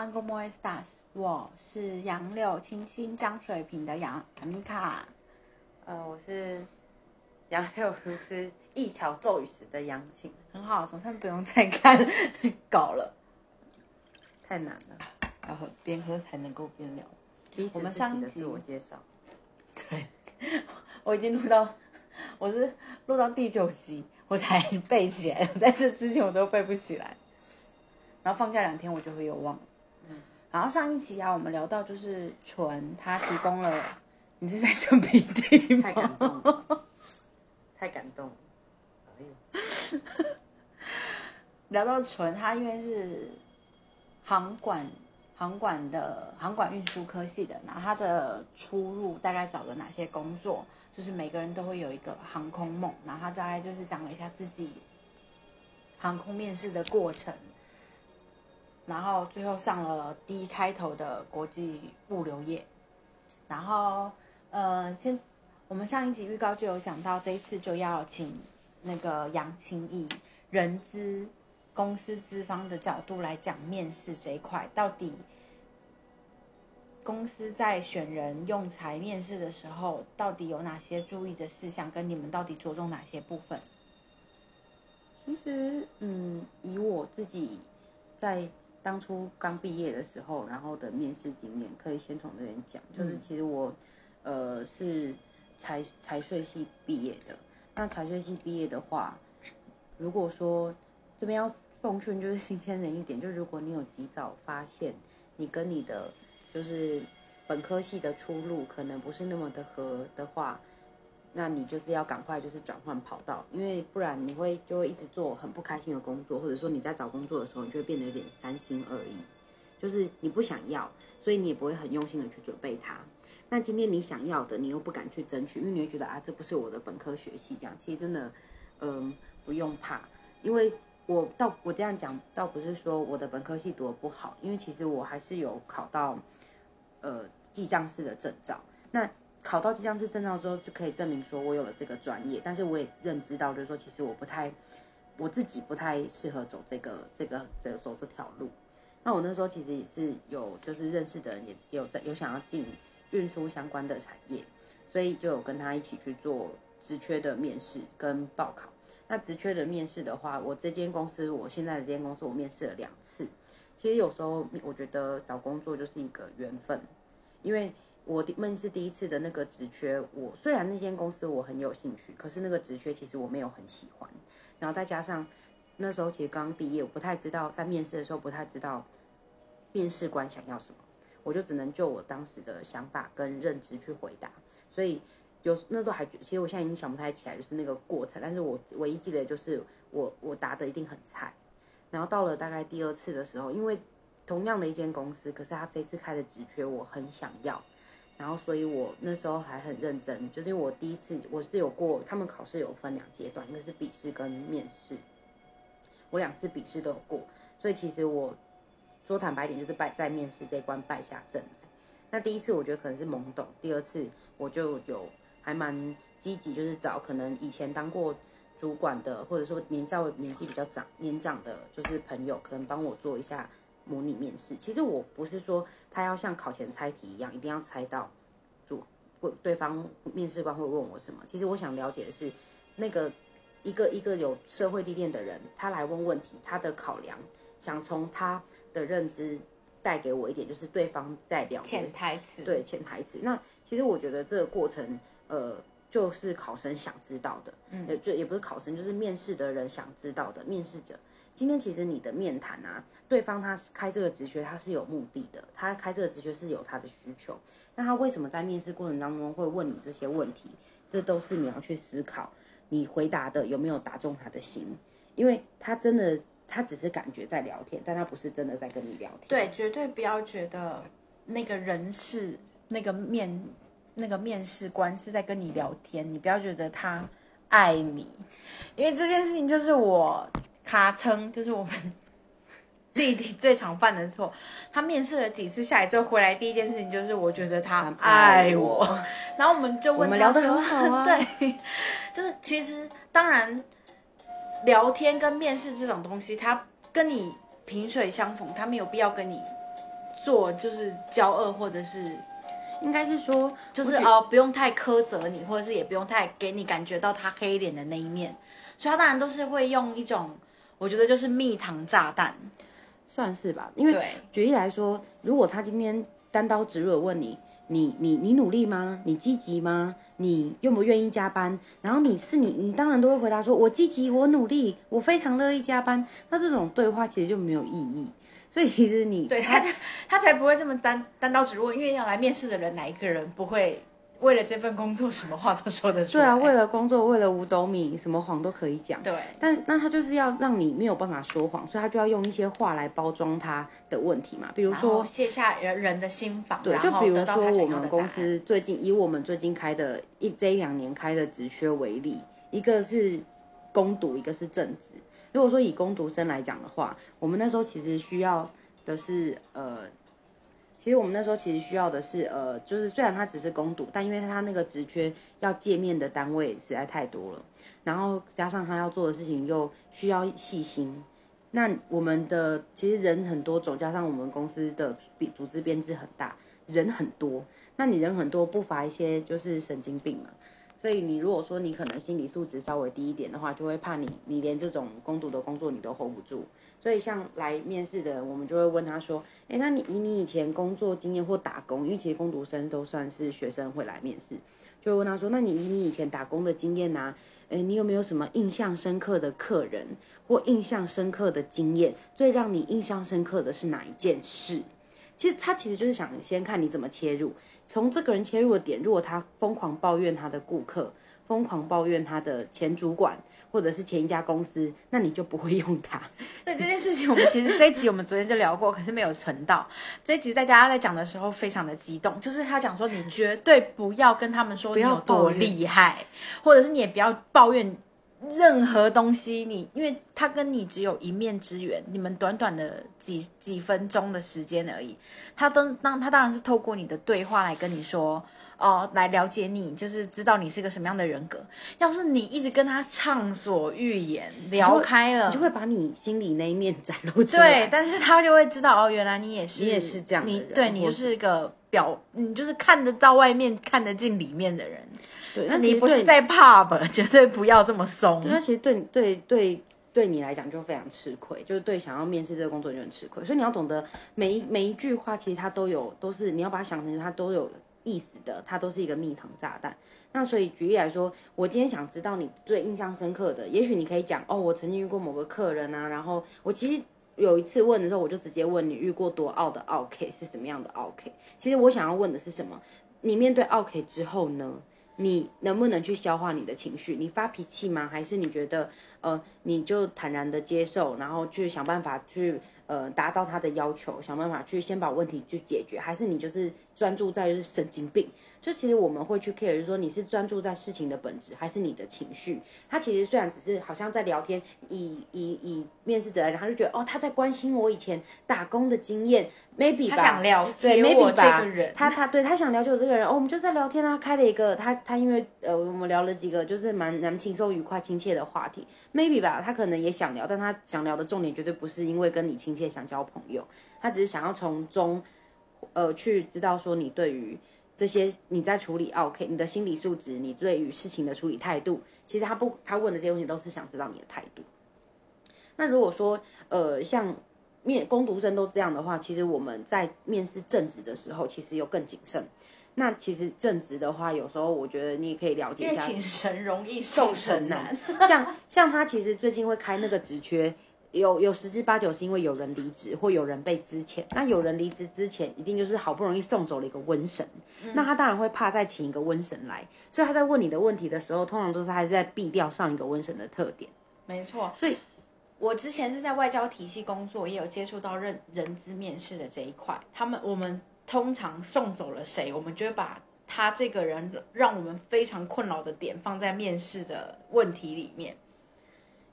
安 Good morning stars，我是杨柳清新江水平的杨阿米卡。呃，我是杨柳如丝一桥骤雨时的杨晴，很好，总算不用再看稿了，太难了，要喝边喝才能够边聊。我们上一集自我介绍。对，我已经录到，我是录到第九集我才背起来，在这之前我都背不起来。然后放假两天我就会有忘了。然后上一期啊，我们聊到就是纯他提供了，你是在擤鼻涕太？感动了，太感动了。哎呦，聊到纯，他因为是航管航管的航管运输科系的，然后他的出入大概找了哪些工作，就是每个人都会有一个航空梦，然后他大概就是讲了一下自己航空面试的过程，然后最后上了 D 开头的国际物流业，然后呃，先我们上一集预告就有讲到，这一次就要请那个杨清义人资公司资方的角度来讲面试这一块，到底公司在选人用才面试的时候，到底有哪些注意的事项，跟你们到底着重哪些部分？其实，嗯，以我自己在当初刚毕业的时候，然后的面试经验，可以先从这边讲。就是其实我，呃，是财财税系毕业的。那财税系毕业的话，如果说这边要奉劝就是新鲜人一点，就如果你有及早发现你跟你的就是本科系的出路可能不是那么的合的话，那你就是要赶快就是转换跑道，因为不然你会就会一直做很不开心的工作，或者说你在找工作的时候，你就会变得有点三心二意，就是你不想要，所以你也不会很用心的去准备它。那今天你想要的，你又不敢去争取，因为你会觉得啊，这不是我的本科学系，这样其实真的，嗯，不用怕，因为我倒我这样讲，倒不是说我的本科系读的不好，因为其实我还是有考到，呃，记账师的证照。那考到记账师证照之后，是可以证明说我有了这个专业，但是我也认知到，就是说其实我不太，我自己不太适合走这个这个走走这条路。那我那时候其实也是有就是认识的人，也有在有想要进运输相关的产业，所以就有跟他一起去做职缺的面试跟报考。那职缺的面试的话，我这间公司，我现在的这间公司，我面试了两次。其实有时候我觉得找工作就是一个缘分，因为我面试第一次的那个职缺，我虽然那间公司我很有兴趣，可是那个职缺其实我没有很喜欢。然后再加上那时候其实刚毕业，我不太知道在面试的时候不太知道面试官想要什么，我就只能就我当时的想法跟认知去回答。所以有那都还其实我现在已经想不太起来就是那个过程，但是我唯一记得就是我我答的一定很菜。然后到了大概第二次的时候，因为同样的一间公司，可是他这次开的职缺我很想要，然后所以我那时候还很认真，就是我第一次我是有过，他们考试有分两阶段，一个是笔试跟面试，我两次笔试都有过，所以其实我说坦白一点，就是败在面试这一关败下阵来。那第一次我觉得可能是懵懂，第二次我就有还蛮积极，就是找可能以前当过主管的，或者说年稍微年纪比较长年长的，就是朋友，可能帮我做一下模拟面试。其实我不是说他要像考前猜题一样，一定要猜到主会对方面试官会问我什么。其实我想了解的是，那个一个一个有社会历练的人，他来问问题，他的考量，想从他的认知带给我一点，就是对方在了解潜台词，对潜台词。那其实我觉得这个过程，呃，就是考生想知道的，嗯，就也不是考生，就是面试的人想知道的。面试者，今天其实你的面谈啊，对方他开这个职缺，他是有目的的，他开这个职缺是有他的需求。那他为什么在面试过程当中会问你这些问题？这都是你要去思考，你回答的有没有打中他的心，因为他真的。他只是感觉在聊天，但他不是真的在跟你聊天。对，绝对不要觉得那个人是、那个面、那个面试官是在跟你聊天，你不要觉得他爱你，因为这件事情就是我卡称，就是我们 弟弟最常犯的错。他面试了几次下来之后回来，第一件事情就是我觉得他爱我，然后我们就问我们聊得很好啊，对，就是其实当然。聊天跟面试这种东西，他跟你萍水相逢，他没有必要跟你做就是骄傲，或者是应该是说，就是哦，不用太苛责你，或者是也不用太给你感觉到他黑脸的那一面，所以他当然都是会用一种，我觉得就是蜜糖炸弹，算是吧。因为举例来说，如果他今天单刀直入的问你，你你你努力吗？你积极吗？你愿不愿意加班？然后你是你，你当然都会回答说：“我积极，我努力，我非常乐意加班。”那这种对话其实就没有意义。所以其实你对他，他才不会这么单单刀直入。因为要来面试的人，哪一个人不会为了这份工作什么话都说得出来？对啊，为了工作，为了五斗米，什么谎都可以讲。对，但那他就是要让你没有办法说谎，所以他就要用一些话来包装他的问题嘛。比如说卸下人人的心防。对，就比如说我们公司最近以我们最近开的一这一两年开的职缺为例，一个是攻读，一个是正职。如果说以攻读生来讲的话，我们那时候其实需要。的是呃，其实我们那时候其实需要的是呃，就是虽然他只是攻读，但因为他那个职缺要见面的单位实在太多了，然后加上他要做的事情又需要细心，那我们的其实人很多种，加上我们公司的组织编制很大，人很多，那你人很多不乏一些就是神经病嘛。所以你如果说你可能心理素质稍微低一点的话，就会怕你你连这种攻读的工作你都 hold 不住。所以像来面试的人，我们就会问他说：“哎，那你以你以前工作经验或打工，因为其实攻读生都算是学生会来面试，就会问他说：那你以你以前打工的经验呐，哎，你有没有什么印象深刻的客人或印象深刻的经验？最让你印象深刻的是哪一件事？其实他其实就是想先看你怎么切入。”从这个人切入的点，如果他疯狂抱怨他的顾客，疯狂抱怨他的前主管，或者是前一家公司，那你就不会用他。对这件事情，我们其实这一集我们昨天就聊过，可是没有存到。这一集在大家在讲的时候非常的激动，就是他讲说你绝对不要跟他们说你有多厉害，或者是你也不要抱怨。任何东西，你因为他跟你只有一面之缘，你们短短的几几分钟的时间而已，他都当他当然是透过你的对话来跟你说，哦，来了解你，就是知道你是个什么样的人格。要是你一直跟他畅所欲言，聊开了，你就会把你心里那一面展露出来。对，但是他就会知道，哦，原来你也是，你也是这样，你对你就是一个表，你就是看得到外面，看得进里面的人。对，那你不是在 pub，绝对不要这么松。那其实对对对对你来讲就非常吃亏，就是对想要面试这个工作就很吃亏。所以你要懂得每一每一句话，其实它都有都是你要把它想成它都有意思的，它都是一个蜜糖炸弹。那所以举例来说，我今天想知道你最印象深刻的，也许你可以讲哦，我曾经遇过某个客人啊，然后我其实有一次问的时候，我就直接问你遇过多傲的 OK 是什么样的 OK。其实我想要问的是什么？你面对 OK 之后呢？你能不能去消化你的情绪？你发脾气吗？还是你觉得，呃，你就坦然的接受，然后去想办法去，呃，达到他的要求，想办法去先把问题去解决？还是你就是专注在就是神经病？就其实我们会去 care，就是说你是专注在事情的本质，还是你的情绪？他其实虽然只是好像在聊天，以以以面试者来讲，他就觉得哦，他在关心我以前打工的经验，maybe 他想了解我这个人，他他对他想了解我这个人，哦，我们就在聊天啊，开了一个他他因为呃我们聊了几个就是蛮蛮轻松愉快亲切的话题，maybe 吧，他可能也想聊，但他想聊的重点绝对不是因为跟你亲切想交朋友，他只是想要从中呃去知道说你对于。这些你在处理，OK，你的心理素质，你对于事情的处理态度，其实他不，他问的这些问题都是想知道你的态度。那如果说，呃，像面攻读生都这样的话，其实我们在面试正职的时候，其实又更谨慎。那其实正职的话，有时候我觉得你也可以了解一下，请神容易送神难。像像他其实最近会开那个职缺。有有十之八九是因为有人离职或有人被资遣，那有人离职之前一定就是好不容易送走了一个瘟神，那他当然会怕再请一个瘟神来，所以他在问你的问题的时候，通常都是还是在避掉上一个瘟神的特点。没错，所以我之前是在外交体系工作，也有接触到认人资面试的这一块。他们我们通常送走了谁，我们就会把他这个人让我们非常困扰的点放在面试的问题里面。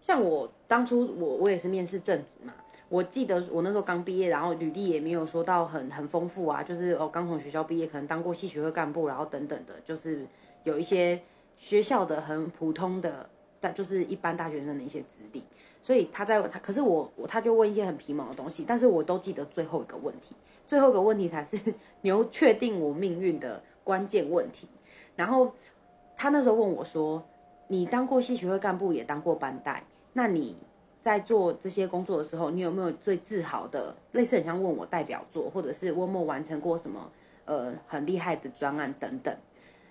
像我当初我我也是面试正职嘛，我记得我那时候刚毕业，然后履历也没有说到很很丰富啊，就是哦刚从学校毕业，可能当过系学会干部，然后等等的，就是有一些学校的很普通的，但就是一般大学生的一些资历。所以他在他，可是我我他就问一些很皮毛的东西，但是我都记得最后一个问题，最后一个问题才是 牛确定我命运的关键问题。然后他那时候问我说：“你当过系学会干部，也当过班带，那你在做这些工作的时候，你有没有最自豪的？类似很像问我代表作，或者是我完成过什么呃很厉害的专案等等？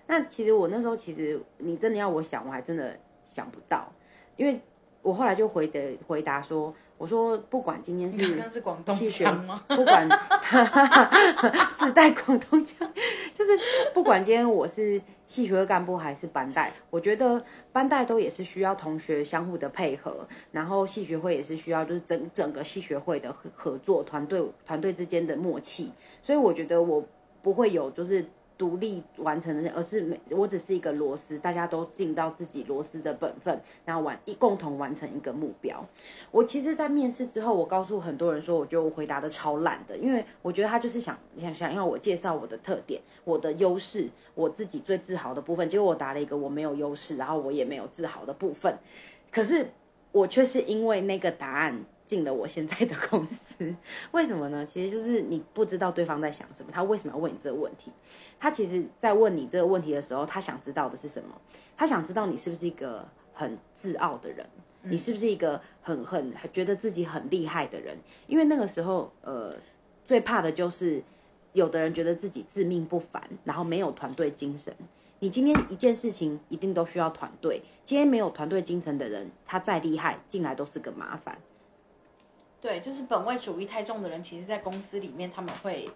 那其实我那时候其实你真的要我想，我还真的想不到，因为我后来就回的回答说，我说不管今天是那是广东学腔吗？不管 自带广东腔，就是不管今天我是系学会干部还是班带，我觉得班带都也是需要同学相互的配合，然后系学会也是需要就是整整个系学会的合合作团队团队之间的默契，所以我觉得我不会有就是。独立完成的，而是每我只是一个螺丝，大家都尽到自己螺丝的本分，然后完一共同完成一个目标。我其实，在面试之后，我告诉很多人说，我觉得我回答的超烂的，因为我觉得他就是想想想要我介绍我的特点、我的优势、我自己最自豪的部分，结果我答了一个我没有优势，然后我也没有自豪的部分，可是我却是因为那个答案。进了我现在的公司，为什么呢？其实就是你不知道对方在想什么，他为什么要问你这个问题？他其实，在问你这个问题的时候，他想知道的是什么？他想知道你是不是一个很自傲的人，你是不是一个很很觉得自己很厉害的人？因为那个时候，呃，最怕的就是有的人觉得自己自命不凡，然后没有团队精神。你今天一件事情一定都需要团队，今天没有团队精神的人，他再厉害进来都是个麻烦。对，就是本位主义太重的人，其实，在公司里面他们会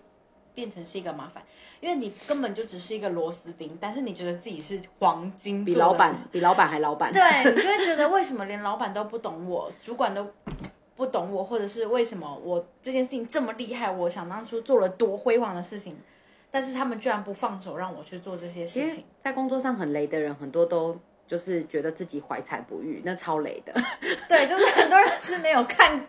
变成是一个麻烦，因为你根本就只是一个螺丝钉，但是你觉得自己是黄金，比老板比老板还老板。对，你就会觉得为什么连老板都不懂我，主管都不懂我，或者是为什么我这件事情这么厉害，我想当初做了多辉煌的事情，但是他们居然不放手让我去做这些事情。在工作上很雷的人，很多都。就是觉得自己怀才不遇，那超雷的。对，就是很多人是没有看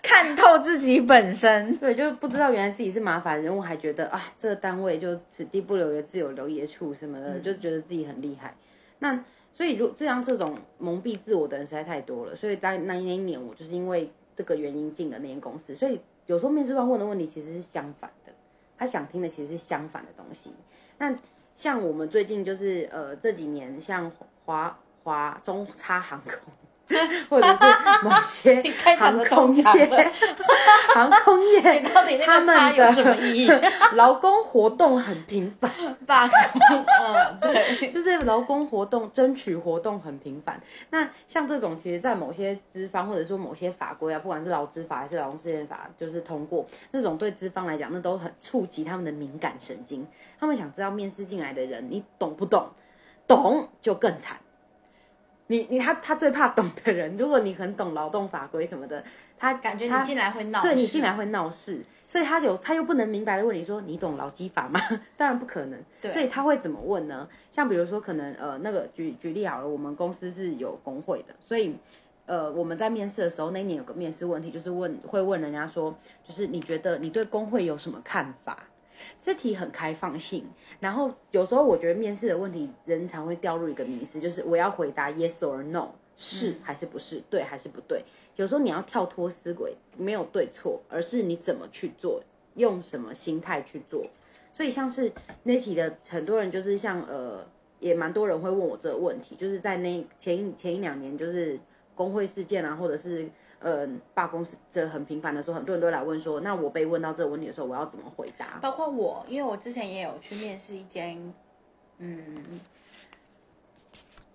看透自己本身，对，就是不知道原来自己是麻烦人物，还觉得啊，这个单位就此地不留爷，自有留爷处什么的，就觉得自己很厉害。那所以，如这样这种蒙蔽自我的人实在太多了。所以在那一年，我就是因为这个原因进了那间公司。所以有时候面试官问的问题其实是相反的，他想听的其实是相反的东西。那像我们最近就是呃这几年像。华华中差航空，或者是某些航空业，航空业，他们有什么意义？劳工活动很频繁，罢工，就是劳工活动、争取活动很频繁。那像这种，其实，在某些资方或者说某些法规啊，不管是劳资法还是劳动事件法，就是通过那种对资方来讲，那都很触及他们的敏感神经。他们想知道面试进来的人，你懂不懂？懂就更惨，你你他他最怕懂的人。如果你很懂劳动法规什么的，他感觉你进来会闹，对你进来会闹事，所以他有他又不能明白的问你说你懂劳基法吗？当然不可能。所以他会怎么问呢？像比如说可能呃那个举举例好了，我们公司是有工会的，所以呃我们在面试的时候那年有个面试问题，就是问会问人家说，就是你觉得你对工会有什么看法？这题很开放性，然后有时候我觉得面试的问题，人常会掉入一个迷思，就是我要回答 yes or no，是还是不是，对还是不对。有时候你要跳脱思维，没有对错，而是你怎么去做，用什么心态去做。所以像是那题的很多人就是像呃，也蛮多人会问我这个问题，就是在那前一前一两年，就是工会事件啊，或者是。嗯，罢工是这很频繁的时候，很多人都来问说，那我被问到这个问题的时候，我要怎么回答？包括我，因为我之前也有去面试一间，嗯，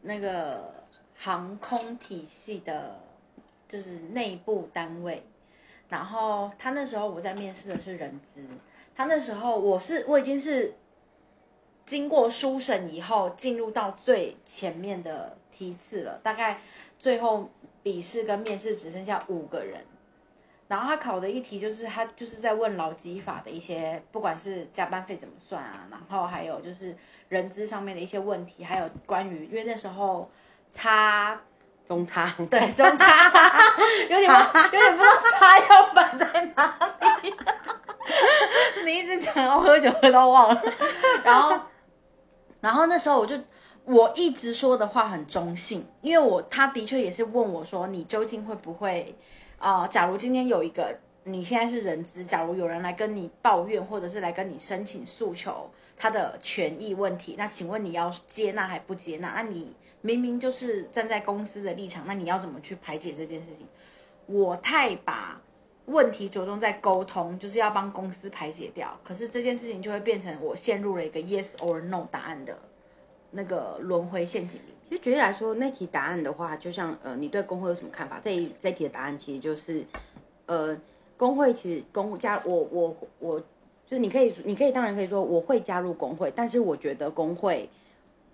那个航空体系的，就是内部单位。然后他那时候我在面试的是人资，他那时候我是我已经是经过初审以后进入到最前面的梯次了，大概最后。笔试跟面试只剩下五个人，然后他考的一题就是他就是在问劳基法的一些，不管是加班费怎么算啊，然后还有就是人资上面的一些问题，还有关于因为那时候差中差对中差 有点有点不知道差要摆在哪里，你一直讲要喝酒喝到忘了，然后然后那时候我就。我一直说的话很中性，因为我他的确也是问我说，你究竟会不会啊、假如今天有一个你现在是人资，假如有人来跟你抱怨，或者是来跟你申请诉求他的权益问题，那请问你要接纳还不接纳？那你明明就是站在公司的立场，那你要怎么去排解这件事情？我太把问题着重在沟通，就是要帮公司排解掉。可是这件事情就会变成我陷入了一个 yes or no 答案的那个轮回陷阱里。其实举例来说，那题答案的话，就像呃，你对工会有什么看法？这一这题的答案其实就是，呃，工会其实工加我我我，就是你可以你可以当然可以说我会加入工会，但是我觉得工会，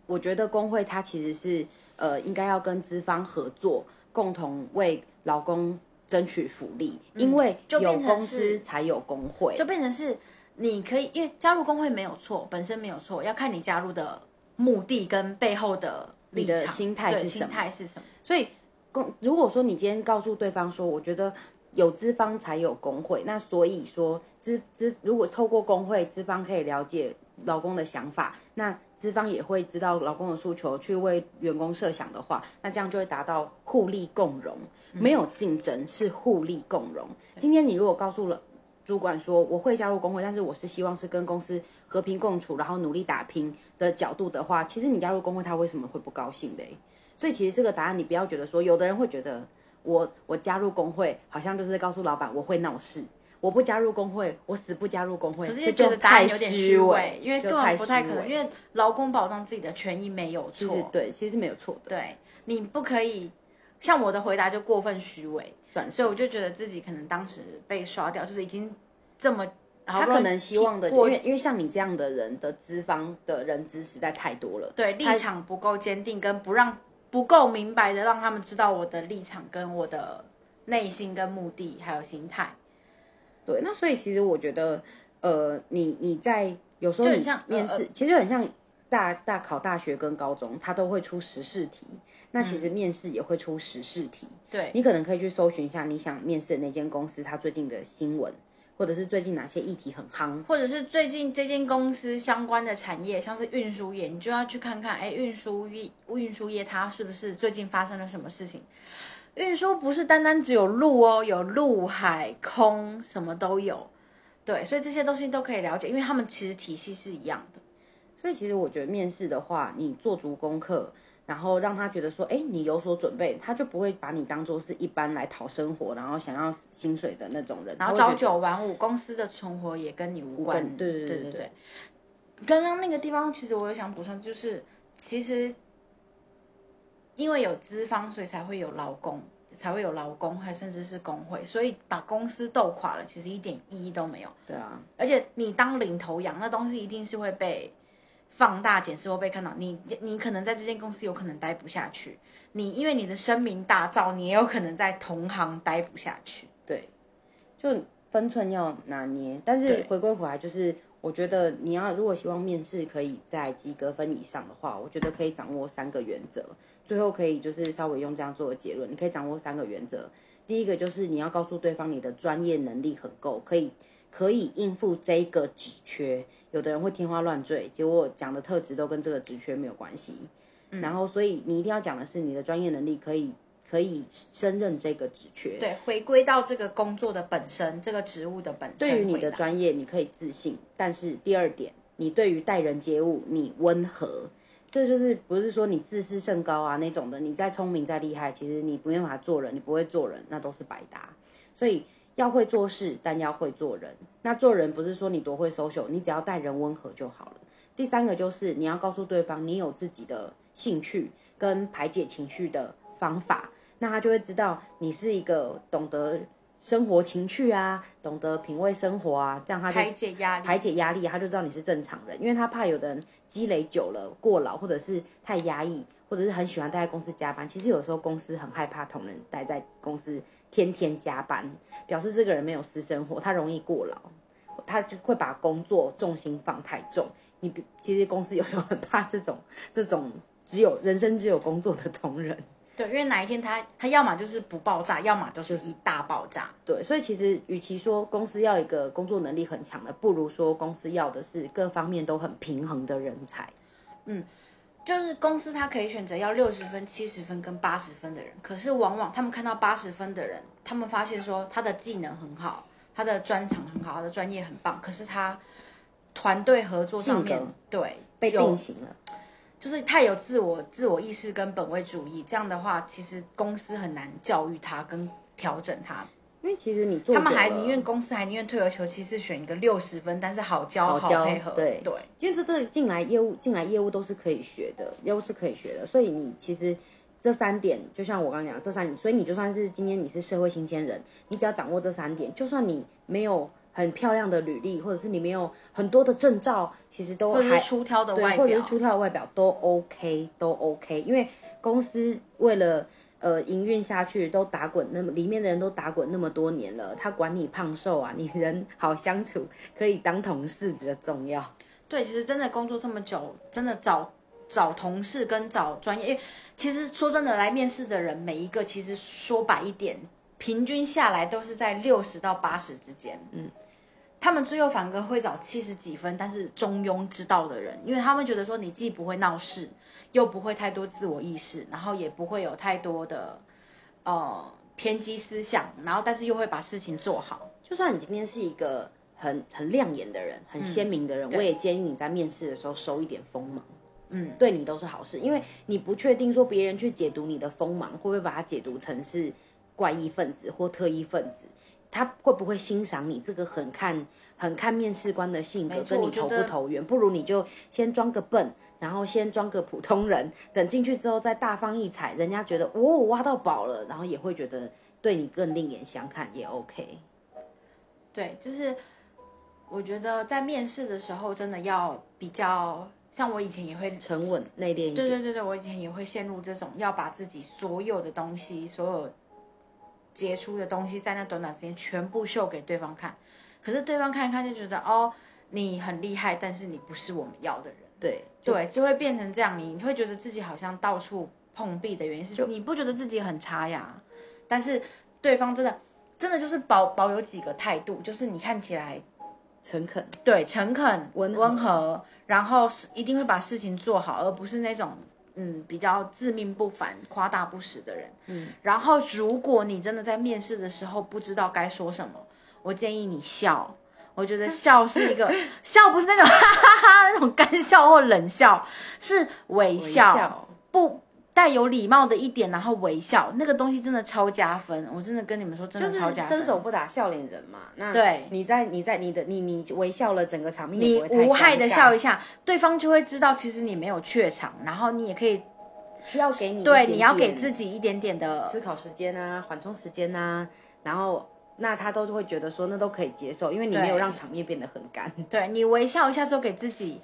我觉得工会它其实是呃应该要跟资方合作，共同为劳工争取福利，因为就有变公司才有工会，就变成是你可以，因为加入工会没有错，本身没有错，要看你加入的目的跟背后的、你的心态是什么态是什么。所以公如果说你今天告诉对方说，我觉得有资方才有工会，那所以说资资如果透过工会，资方可以了解劳工的想法，那资方也会知道劳工的诉求，去为员工设想的话，那这样就会达到互利共荣，没有竞争是互利共荣。今天你如果告诉了。主管说我会加入工会，但是我是希望是跟公司和平共处，然后努力打拼的角度的话，其实你加入工会，他为什么会不高兴嘞？所以其实这个答案你不要觉得说，有的人会觉得我我加入工会好像就是告诉老板我会闹事，我不加入工会，我死不加入工会，可是就觉得答太案有点虚虚伪，因为根本不太可能，因为劳工保障自己的权益没有其实错。对，其实是没有错的，对，你不可以像我的回答就过分虚伪，算所以我就觉得自己可能当时被刷掉，就是已经这么他可能希望的，因为因为像你这样的人的资方的人资实在太多了，对立场不够坚定，跟不让不够明白的让他们知道我的立场跟我的内心跟目的还有心态。对，那所以其实我觉得，呃，你你在有时候很像面试，呃其实很像大大考大学跟高中，他都会出时事题。那其实嗯面试也会出时事题，对，你可能可以去搜寻一下你想面试的那间公司，它最近的新闻，或者是最近哪些议题很夯。或者是最近这间公司相关的产业，像是运输业，你就要去看看，哎，运输业运输业它是不是最近发生了什么事情？运输不是单单只有路哦，有陆海空，什么都有。对，所以这些东西都可以了解，因为他们其实体系是一样的。所以其实我觉得面试的话，你做足功课，然后让他觉得说，哎，你有所准备，他就不会把你当做是一般来讨生活，然后想要薪水的那种人。然后朝九晚五，公司的存活也跟你无关。关对对对对对对。刚刚那个地方，其实我也想补充，就是其实因为有资方，所以才会有劳工，才会有劳工，还甚至是工会，所以把公司斗垮了，其实一点意义都没有。对啊，而且你当领头羊，那东西一定是会被放大检视或被看到。你你可能在这间公司有可能待不下去，你因为你的声名大噪，你也有可能在同行待不下去。对，就分寸要拿捏。但是回归回来，就是我觉得你要如果希望面试可以在及格分以上的话，我觉得可以掌握三个原则。最后可以就是稍微用这样做的结论，你可以掌握三个原则。第一个就是你要告诉对方你的专业能力很够，可以可以应付这个职缺。有的人会天花乱坠，结果讲的特质都跟这个职缺没有关系。然后，所以你一定要讲的是你的专业能力可以可以胜任这个职缺。对，回归到这个工作的本身，这个职务的本身。对于你的专业，你可以自信，但是第二点，你对于待人接物，你温和，这就是不是说你自视甚高啊那种的，你再聪明再厉害，其实你没办法做人，你不会做人，那都是白搭。所以要会做事，但要会做人。那做人不是说你多会 social，你只要待人温和就好了。第三个就是你要告诉对方，你有自己的兴趣跟排解情绪的方法，那他就会知道你是一个懂得生活情趣啊，懂得品味生活啊，这样他就排解压力，排解压力，他就知道你是正常人，因为他怕有的人积累久了过劳，或者是太压抑，或者是很喜欢待在公司加班。其实有时候公司很害怕同仁待在公司天天加班，表示这个人没有私生活，他容易过劳，他就会把工作重心放太重。你比其实公司有时候很怕这种这种只有人生只有工作的同仁。对，因为哪一天他他要么就是不爆炸，要么就是一大爆炸。对，所以其实与其说公司要一个工作能力很强的，不如说公司要的是各方面都很平衡的人才。嗯就是公司它可以选择要六十分、七十分跟八十分的人，可是往往他们看到八十分的人，他们发现说他的技能很好，他的专长很好，他的专业很棒，可是他团队合作上面对被定型了。就是太有自我自我意识跟本位主义，这样的话，其实公司很难教育他跟调整他。因为其实你做他们还宁愿公司还宁愿退而求其次，选一个六十分，但是好教好教配合。对对，因为这这进来业务进来业务都是可以学的，业务是可以学的，所以你其实这三点，就像我刚刚讲这三点，所以你就算是今天你是社会新鲜人，你只要掌握这三点，就算你没有很漂亮的履历，或者是你没有很多的证照，其实都还出挑的，外表或者是，出挑的外表都 OK，都 OK，因为公司为了呃营运下去，都打滚那么里面的人都打滚那么多年了，他管你胖瘦啊，你人好相处，可以当同事比较重要。对，其实真的工作这么久，真的找找同事跟找专业，因为其实说真的，来面试的人每一个，其实说白一点，平均下来都是在六十到八十之间。嗯，他们最后反而会找七十几分，但是中庸之道的人，因为他们觉得说你既不会闹事，又不会太多自我意识，然后也不会有太多的呃偏激思想，然后但是又会把事情做好。就算你今天是一个很很亮眼的人，很鲜明的人，我也建议你在面试的时候收一点锋芒。嗯，对你都是好事，因为你不确定说别人去解读你的锋芒，会不会把它解读成是怪异分子或特异分子，他会不会欣赏你这个很看很看面试官的性格跟你投不投缘，不如你就先装个笨，然后先装个普通人，等进去之后再大放异彩，人家觉得哦挖到宝了，然后也会觉得对你更另眼相看，也 OK。对，就是我觉得在面试的时候，真的要比较像我以前也会沉稳内敛一点。对对对对，我以前也会陷入这种要把自己所有的东西、所有杰出的东西，在那短短时间全部秀给对方看。可是对方看一看就觉得哦，你很厉害，但是你不是我们要的人。对对，就会变成这样，你你会觉得自己好像到处碰壁的原因是，你不觉得自己很差呀？但是对方真的真的就是保保有几个态度，就是你看起来诚恳。对诚恳、温温和，然后是一定会把事情做好，而不是那种嗯比较自命不凡、夸大不实的人。嗯，然后如果你真的在面试的时候不知道该说什么，我建议你笑。我觉得笑是一个 笑，不是那种 哈哈哈那种干笑或冷笑，是微笑，微笑不带有礼貌的一点，然后微笑，那个东西真的超加分。我真的跟你们说，真的超加分。伸手不打笑脸人嘛。那对你在你在你的你你微笑了，整个场面你无害的笑一下，对方就会知道其实你没有怯场，然后你也可以需要给你对你要给自己一点点的思考时间啊，缓冲时间啊，然后那他都会觉得说那都可以接受，因为你没有让场面变得很干。对你微笑一下之后，给自己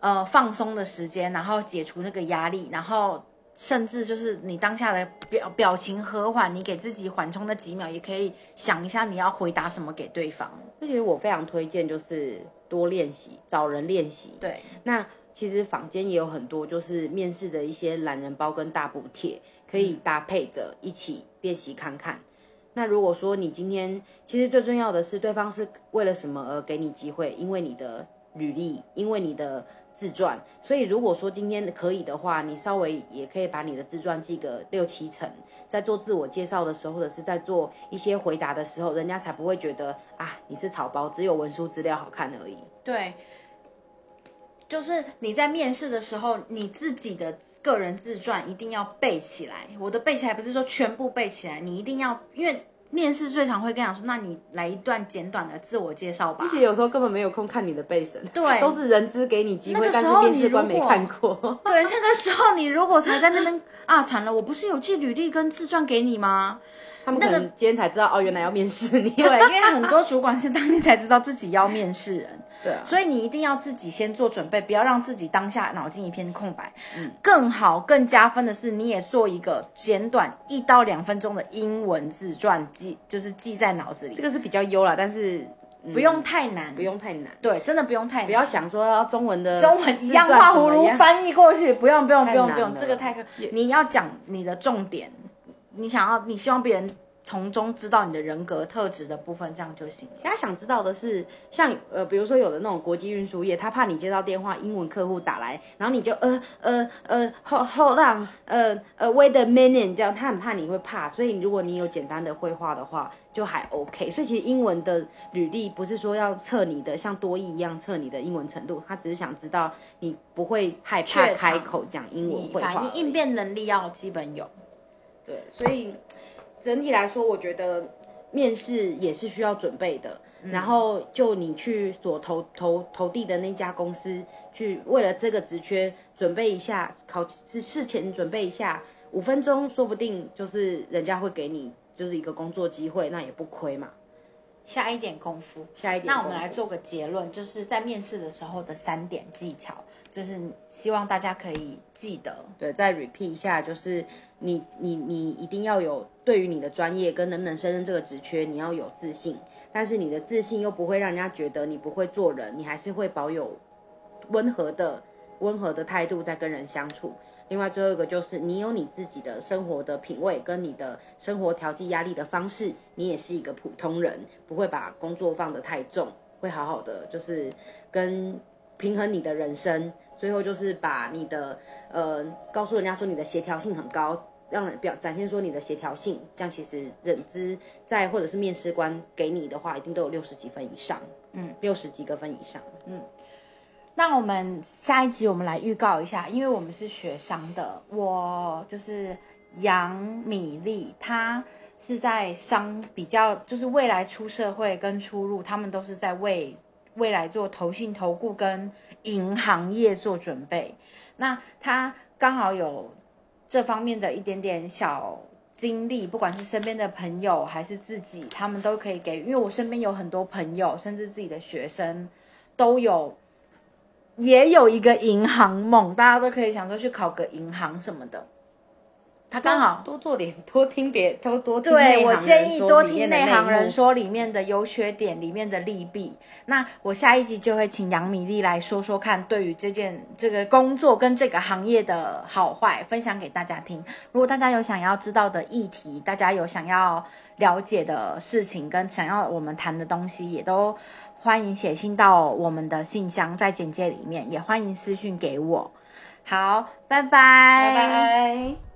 呃放松的时间，然后解除那个压力，然后甚至就是你当下的表表情和缓，你给自己缓冲的几秒，也可以想一下你要回答什么给对方。那其实我非常推荐就是多练习，找人练习。对，那其实坊间也有很多就是面试的一些懒人包跟大补贴，可以搭配着一起练习看看。那如果说你今天其实最重要的是对方是为了什么而给你机会，因为你的履历，因为你的自传，所以如果说今天可以的话，你稍微也可以把你的自传记个六七成，在做自我介绍的时候，或者是在做一些回答的时候，人家才不会觉得啊你是草包，只有文书资料好看而已。对，就是你在面试的时候，你自己的个人自传一定要背起来。我的背起来不是说全部背起来，你一定要，因为面试最常会跟你讲说，那你来一段简短的自我介绍吧而。且有时候根本没有空看你的背身，对 都是人资给你机会，但是面试官没看过。对，那个时候你如果才在那边啊，惨了，我不是有寄履历跟自传给你吗？他们可能今天才知道哦，原来要面试你。对，因为很多主管是当天才知道自己要面试人。对啊，所以你一定要自己先做准备，不要让自己当下脑筋一片空白。嗯，更好、更加分的是，你也做一个简短一到两分钟的英文自传记，就是记在脑子里，这个是比较优啦，但是、嗯不用太难，不用太难，对，真的不用太难，不要想说要中文的中文一样画葫芦翻译过去，不用不用不用不用，这个太可，你要讲你的重点，你想要你希望别人从中知道你的人格特质的部分，这样就行了。他想知道的是，像呃，比如说有的那种国际运输业，他怕你接到电话，英文客户打来，然后你就呃呃呃，hold hold on，呃呃，wait a minute，这样他很怕你会怕，所以如果你有简单的绘画的话，就还 OK。所以其实英文的履历不是说要测你的像多义一样测你的英文程度，他只是想知道你不会害怕开口讲英文绘画。反应应变能力要基本有。对，所以整体来说，我觉得面试也是需要准备的。然后就你去所投投投递的那家公司，去为了这个职缺准备一下，考试事前准备一下，五分钟说不定就是人家会给你就是一个工作机会，那也不亏嘛。下一点功夫，下一点那我们来做个结论，就是在面试的时候的三点技巧，就是希望大家可以记得。对，再 repeat 一下，就是你你你一定要有对于你的专业跟能不能胜任这个职缺，你要有自信，但是你的自信又不会让人家觉得你不会做人，你还是会保有温和的温和的态度在跟人相处。另外，最后一个就是你有你自己的生活的品味跟你的生活调剂压力的方式，你也是一个普通人，不会把工作放得太重，会好好的就是跟平衡你的人生。最后就是把你的呃告诉人家说你的协调性很高，让人表展现说你的协调性，这样其实认知在或者是面试官给你的话，一定都有六十几分以上，嗯，六十几个分以上。嗯。那我们下一集我们来预告一下，因为我们是学商的，我就是杨米粒，她是在商比较，就是未来出社会跟出入，他们都是在为未来做投信、投顾跟银行业做准备。那他刚好有这方面的一点点小经历，不管是身边的朋友还是自己，他们都可以给。因为我身边有很多朋友，甚至自己的学生都有。也有一个银行梦，大家都可以想说去考个银行什么的。他刚好多做点，多听别多多听对我建议多听内行人幕说里面的优缺点，里面的利弊。那我下一集就会请杨米粒来说说看，对于这件这个工作跟这个行业的好坏，分享给大家听。如果大家有想要知道的议题，大家有想要了解的事情，跟想要我们谈的东西，也都欢迎写信到我们的信箱，在简介里面，也欢迎私讯给我。好，拜拜，拜拜。